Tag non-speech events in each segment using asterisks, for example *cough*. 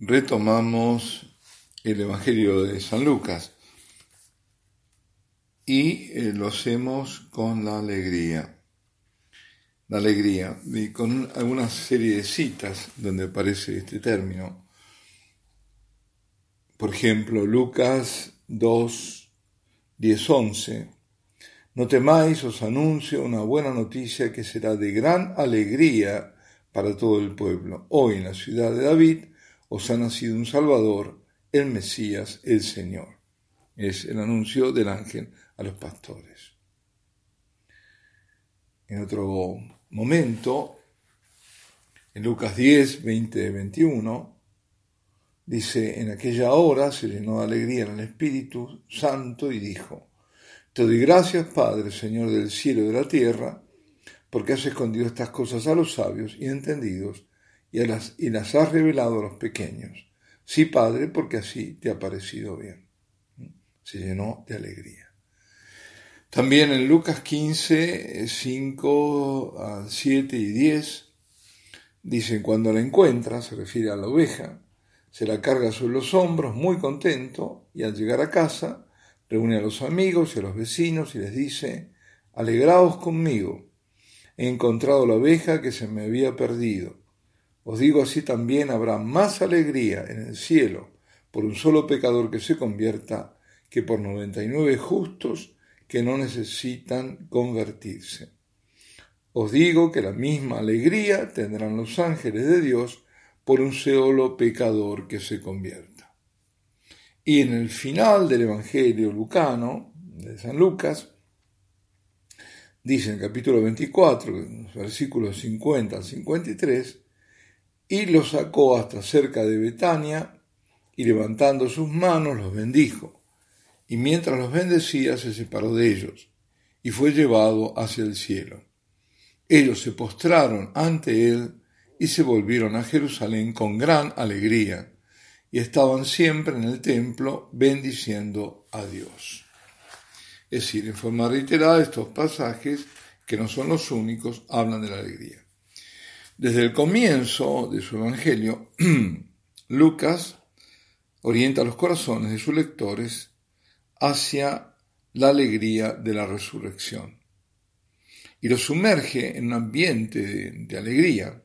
retomamos el Evangelio de San Lucas y eh, lo hacemos con la alegría. La alegría, y con alguna serie de citas donde aparece este término. Por ejemplo, Lucas 2, 10, 11. No temáis, os anuncio una buena noticia que será de gran alegría para todo el pueblo. Hoy en la ciudad de David os ha nacido un Salvador, el Mesías, el Señor. Es el anuncio del ángel a los pastores. En otro momento, en Lucas 10, 20, 21, dice, en aquella hora se llenó de alegría en el Espíritu Santo y dijo, Te doy gracias, Padre, Señor del cielo y de la tierra, porque has escondido estas cosas a los sabios y entendidos y, las, y las has revelado a los pequeños. Sí, Padre, porque así te ha parecido bien. Se llenó de alegría. También en Lucas 15, 5, 7 y 10, dicen, cuando la encuentra, se refiere a la oveja, se la carga sobre los hombros, muy contento, y al llegar a casa, reúne a los amigos y a los vecinos y les dice, alegraos conmigo, he encontrado la oveja que se me había perdido. Os digo así también habrá más alegría en el cielo por un solo pecador que se convierta que por noventa y nueve justos que no necesitan convertirse. Os digo que la misma alegría tendrán los ángeles de Dios por un solo pecador que se convierta. Y en el final del Evangelio lucano, de San Lucas, dice en el capítulo 24, versículos 50 al 53, y los sacó hasta cerca de Betania, y levantando sus manos los bendijo, y mientras los bendecía se separó de ellos, y fue llevado hacia el cielo. Ellos se postraron ante él y se volvieron a Jerusalén con gran alegría, y estaban siempre en el templo bendiciendo a Dios. Es decir, en forma reiterada estos pasajes, que no son los únicos, hablan de la alegría. Desde el comienzo de su Evangelio, *clears throat* Lucas orienta los corazones de sus lectores hacia la alegría de la resurrección y los sumerge en un ambiente de, alegría.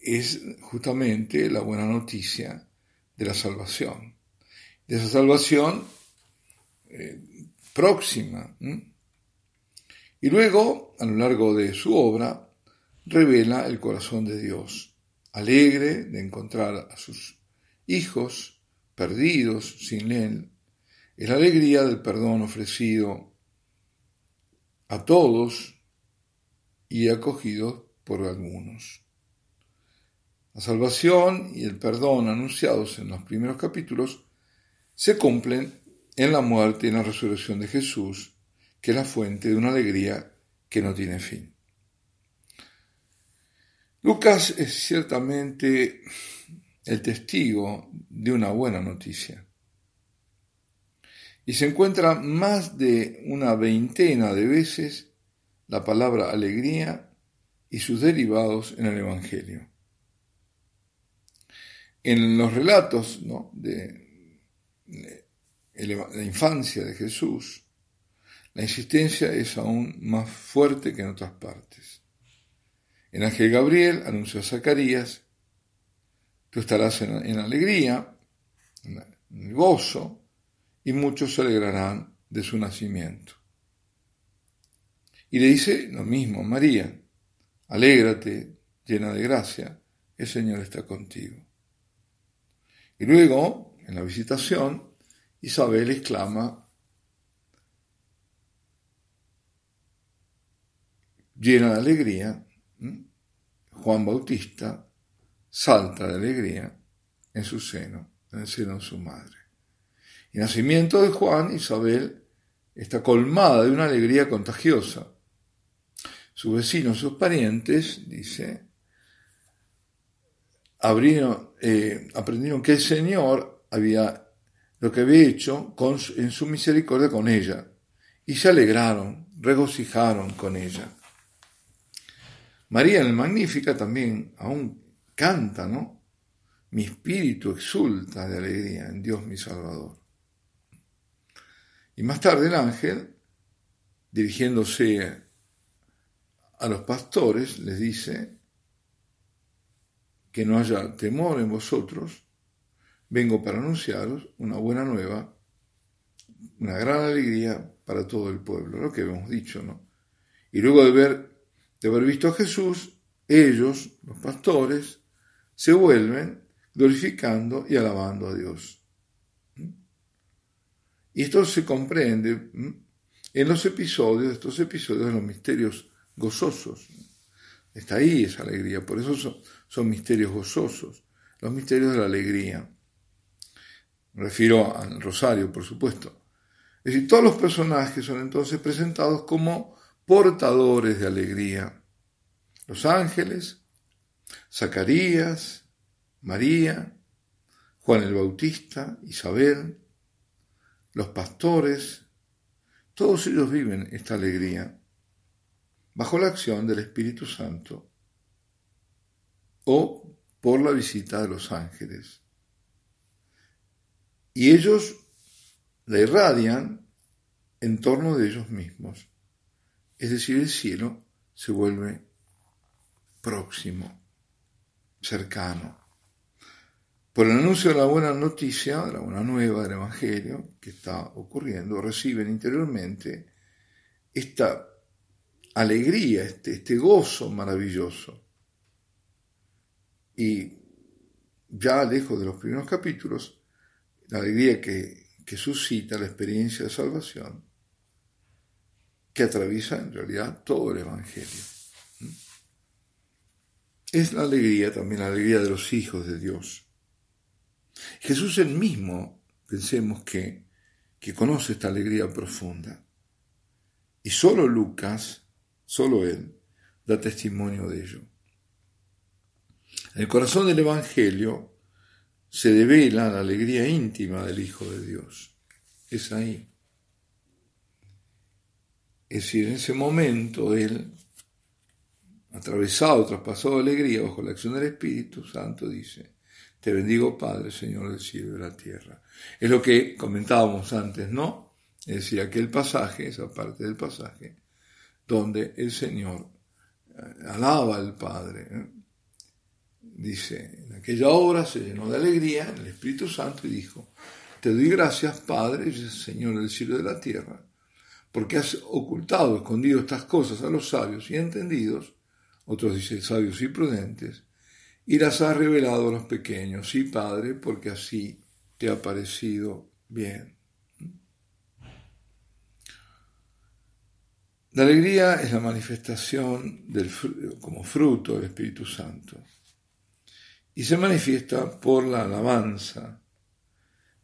Es justamente la buena noticia de la salvación, de esa salvación eh, próxima. Y luego, a lo largo de su obra, revela el corazón de Dios, alegre de encontrar a sus hijos perdidos sin él, es la alegría del perdón ofrecido a todos y acogido por algunos. La salvación y el perdón anunciados en los primeros capítulos se cumplen en la muerte y en la resurrección de Jesús, que es la fuente de una alegría que no tiene fin. Lucas es ciertamente el testigo de una buena noticia. Y se encuentra más de una veintena de veces la palabra alegría y sus derivados en el Evangelio. En los relatos de, la infancia de Jesús, la insistencia es aún más fuerte que en otras partes. El ángel Gabriel anunció a Zacarías, tú estarás en, alegría, en gozo, y muchos se alegrarán de su nacimiento. Y le dice lo mismo a María, alégrate, llena de gracia, el Señor está contigo. Y luego, en la visitación, Isabel exclama, llena de alegría, Juan Bautista salta de alegría en su seno, en el seno de su madre. Y nacimiento de Juan, Isabel está colmada de una alegría contagiosa. Sus vecinos, sus parientes, dice, eh, aprendieron que el Señor había lo que había hecho en su misericordia con ella, y se alegraron, regocijaron con ella. María el Magnífica también aún canta, ¿no? mi espíritu exulta de alegría en Dios mi Salvador. Y más tarde el ángel, dirigiéndose a los pastores, les dice, que no haya temor en vosotros, vengo para anunciaros una buena nueva, una gran alegría para todo el pueblo, lo que hemos dicho, ¿no? Y luego de, ver, de haber visto a Jesús, ellos, los pastores, se vuelven glorificando y alabando a Dios. Y esto se comprende en los episodios, estos episodios de los misterios gozosos. Está ahí esa alegría, por eso son, misterios gozosos, los misterios de la alegría. Me refiero al rosario, por supuesto. Es decir, todos los personajes son entonces presentados como portadores de alegría. Los ángeles, Zacarías, María, Juan el Bautista, Isabel, los pastores, todos ellos viven esta alegría bajo la acción del Espíritu Santo o por la visita de los ángeles. Y ellos la irradian en torno de ellos mismos. Es decir, el cielo se vuelve próximo, cercano. Por el anuncio de la buena noticia, de la buena nueva del Evangelio que está ocurriendo, reciben interiormente esta alegría, este, este gozo maravilloso. Y ya lejos de los primeros capítulos, la alegría que, que suscita la experiencia de salvación, que atraviesa en realidad todo el Evangelio. Es la alegría también, la alegría de los hijos de Dios Jesús el mismo, pensemos que, que conoce esta alegría profunda. Y solo Lucas, solo él, da testimonio de ello. En el corazón del Evangelio se devela la alegría íntima del Hijo de Dios. Es ahí. Es decir, en ese momento él, atravesado, traspasado de alegría bajo la acción del Espíritu Santo, dice, te bendigo, Padre, Señor del cielo y de la tierra. Es lo que comentábamos antes, ¿no? Es decir, aquel pasaje, esa parte del pasaje, donde el Señor eh, alaba al Padre. ¿eh? Dice, en aquella hora se llenó de alegría en el Espíritu Santo y dijo, te doy gracias, Padre, Señor del cielo y de la tierra, porque has ocultado, escondido estas cosas a los sabios y entendidos, otros dicen sabios y prudentes, y las has revelado a los pequeños. Sí, Padre, porque así te ha parecido bien. La alegría es la manifestación del, como fruto del Espíritu Santo y se manifiesta por la alabanza.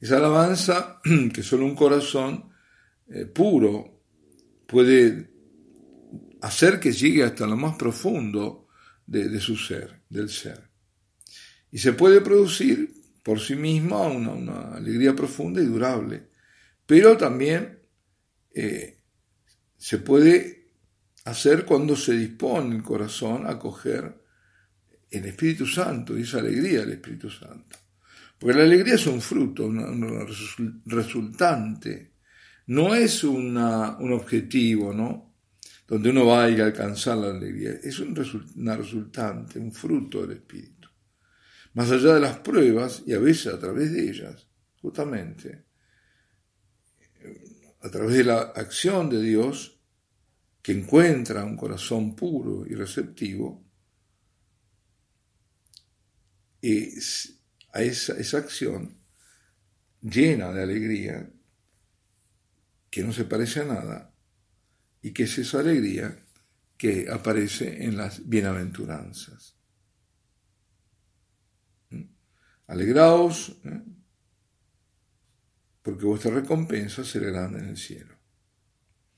Esa alabanza *clears throat* que solo un corazón eh, puro puede hacer que llegue hasta lo más profundo de su ser, del ser. Y se puede producir por sí misma una, alegría profunda y durable, pero también eh, se puede hacer cuando se dispone el corazón a coger el Espíritu Santo y esa alegría del Espíritu Santo. Porque la alegría es un fruto, un resultante, no es un objetivo, ¿no? Donde uno va a ir a alcanzar la alegría, es un una resultante, un fruto del Espíritu más allá de las pruebas y a veces a través de ellas, justamente, a través de la acción de Dios que encuentra un corazón puro y receptivo, a esa, esa acción llena de alegría, que no se parece a nada, y que es esa alegría que aparece en las bienaventuranzas. Alegraos, ¿eh? porque vuestra recompensa será grande en el cielo.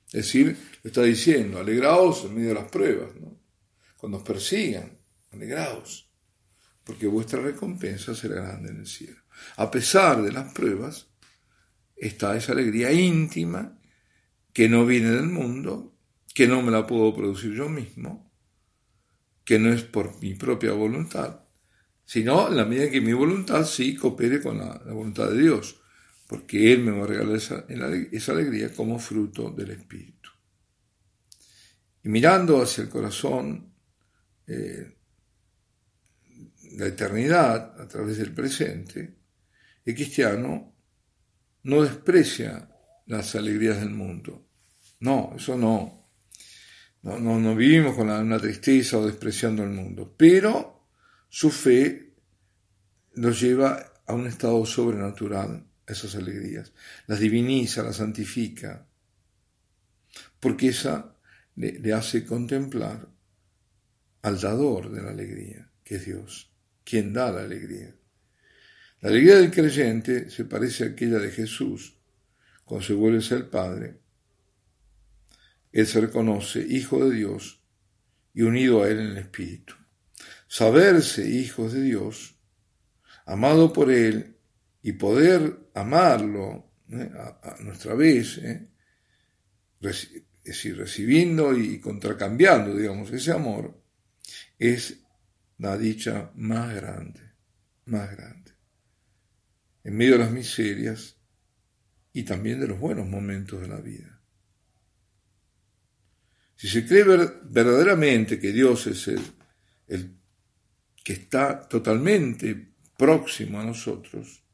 Es decir, le está diciendo, alegraos en medio de las pruebas, ¿no? cuando os persigan, alegraos, porque vuestra recompensa será grande en el cielo. A pesar de las pruebas, está esa alegría íntima que no viene del mundo, que no me la puedo producir yo mismo, que no es por mi propia voluntad, sino en la medida que mi voluntad sí coopere con la, voluntad de Dios, porque Él me va a regalar esa, esa alegría como fruto del Espíritu. Y mirando hacia el corazón, eh, la eternidad a través del presente, el cristiano no desprecia las alegrías del mundo. No, eso no. No, no, vivimos con una tristeza o despreciando el mundo, pero su fe nos lleva a un estado sobrenatural, esas alegrías. Las diviniza, las santifica, porque esa le, le hace contemplar al dador de la alegría, que es Dios, quien da la alegría. La alegría del creyente se parece a aquella de Jesús cuando se vuelve el Padre. Él se reconoce hijo de Dios y unido a Él en el Espíritu. Saberse hijos de Dios, amado por Él y poder amarlo ¿eh? a, nuestra vez, ¿eh? es decir, recibiendo y contracambiando, digamos, ese amor, es la dicha más grande, más grande. En medio de las miserias y también de los buenos momentos de la vida. Si se cree verdaderamente que Dios es el, que está totalmente próximo a nosotros,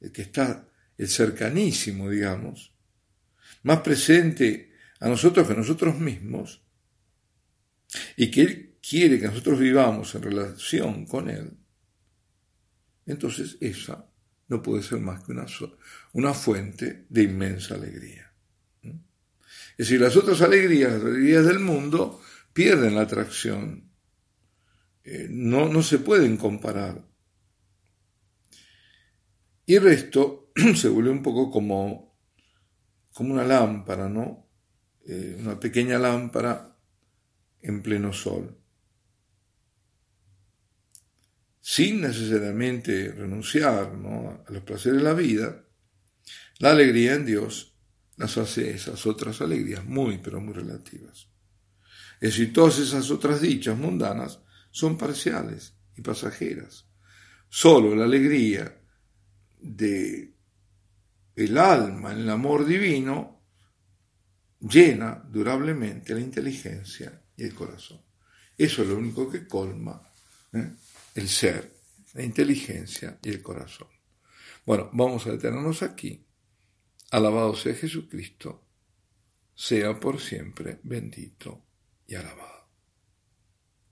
el que está el cercanísimo, digamos, más presente a nosotros que a nosotros mismos, y que Él quiere que nosotros vivamos en relación con Él, entonces esa no puede ser más que una, una fuente de inmensa alegría. Es decir, las otras alegrías, las alegrías del mundo, pierden la atracción, eh, no, no se pueden comparar. Y el resto *clears throat* se vuelve un poco como, como una lámpara, ¿no? Eh, una pequeña lámpara en pleno sol sin necesariamente renunciar a los placeres de la vida, la alegría en Dios las hace esas otras alegrías muy, pero muy relativas. Es decir, todas esas otras dichas mundanas son parciales y pasajeras. Solo la alegría de el alma en el amor divino llena durablemente la inteligencia y el corazón. Eso es lo único que colma ¿eh? El ser, la inteligencia y el corazón. Bueno, vamos a detenernos aquí. Alabado sea Jesucristo, sea por siempre bendito y alabado.